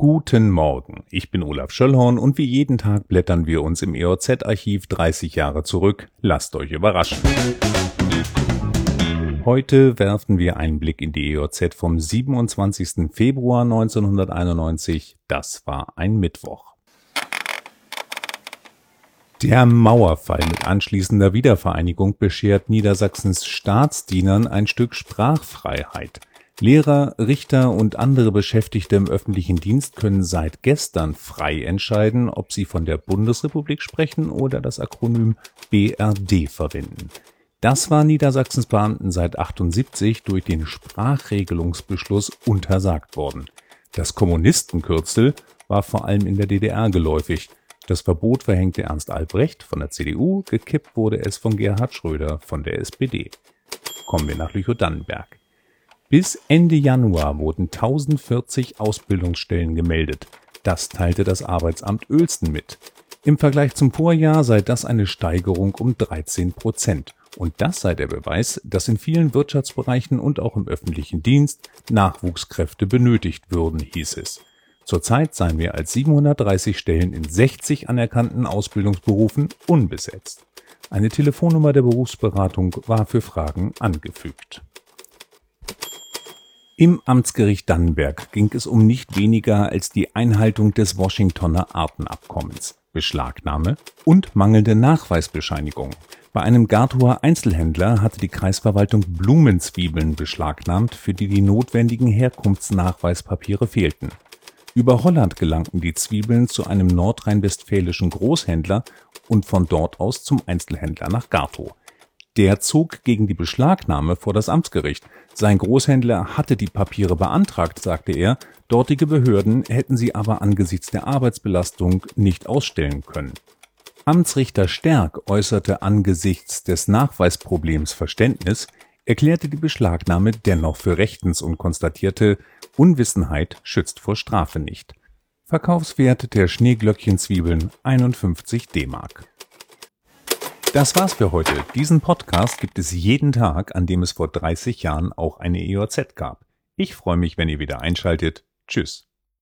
Guten Morgen, ich bin Olaf Schöllhorn und wie jeden Tag blättern wir uns im EOZ-Archiv 30 Jahre zurück. Lasst euch überraschen. Heute werfen wir einen Blick in die EOZ vom 27. Februar 1991. Das war ein Mittwoch. Der Mauerfall mit anschließender Wiedervereinigung beschert Niedersachsens Staatsdienern ein Stück Sprachfreiheit. Lehrer, Richter und andere Beschäftigte im öffentlichen Dienst können seit gestern frei entscheiden, ob sie von der Bundesrepublik sprechen oder das Akronym BRD verwenden. Das war Niedersachsens Beamten seit 78 durch den Sprachregelungsbeschluss untersagt worden. Das Kommunistenkürzel war vor allem in der DDR geläufig. Das Verbot verhängte Ernst Albrecht von der CDU, gekippt wurde es von Gerhard Schröder von der SPD. Kommen wir nach Lüchow-Dannenberg. Bis Ende Januar wurden 1040 Ausbildungsstellen gemeldet. Das teilte das Arbeitsamt Oelsten mit. Im Vergleich zum Vorjahr sei das eine Steigerung um 13 Prozent. Und das sei der Beweis, dass in vielen Wirtschaftsbereichen und auch im öffentlichen Dienst Nachwuchskräfte benötigt würden, hieß es. Zurzeit seien mehr als 730 Stellen in 60 anerkannten Ausbildungsberufen unbesetzt. Eine Telefonnummer der Berufsberatung war für Fragen angefügt. Im Amtsgericht Dannenberg ging es um nicht weniger als die Einhaltung des Washingtoner Artenabkommens, Beschlagnahme und mangelnde Nachweisbescheinigung. Bei einem Gartower Einzelhändler hatte die Kreisverwaltung Blumenzwiebeln beschlagnahmt, für die die notwendigen Herkunftsnachweispapiere fehlten. Über Holland gelangten die Zwiebeln zu einem nordrhein-westfälischen Großhändler und von dort aus zum Einzelhändler nach Gartow. Der zog gegen die Beschlagnahme vor das Amtsgericht. Sein Großhändler hatte die Papiere beantragt, sagte er, dortige Behörden hätten sie aber angesichts der Arbeitsbelastung nicht ausstellen können. Amtsrichter Stärk äußerte angesichts des Nachweisproblems Verständnis, erklärte die Beschlagnahme dennoch für rechtens und konstatierte, Unwissenheit schützt vor Strafe nicht. Verkaufswert der Schneeglöckchenzwiebeln 51 D-Mark. Das war's für heute. Diesen Podcast gibt es jeden Tag, an dem es vor 30 Jahren auch eine EOZ gab. Ich freue mich, wenn ihr wieder einschaltet. Tschüss.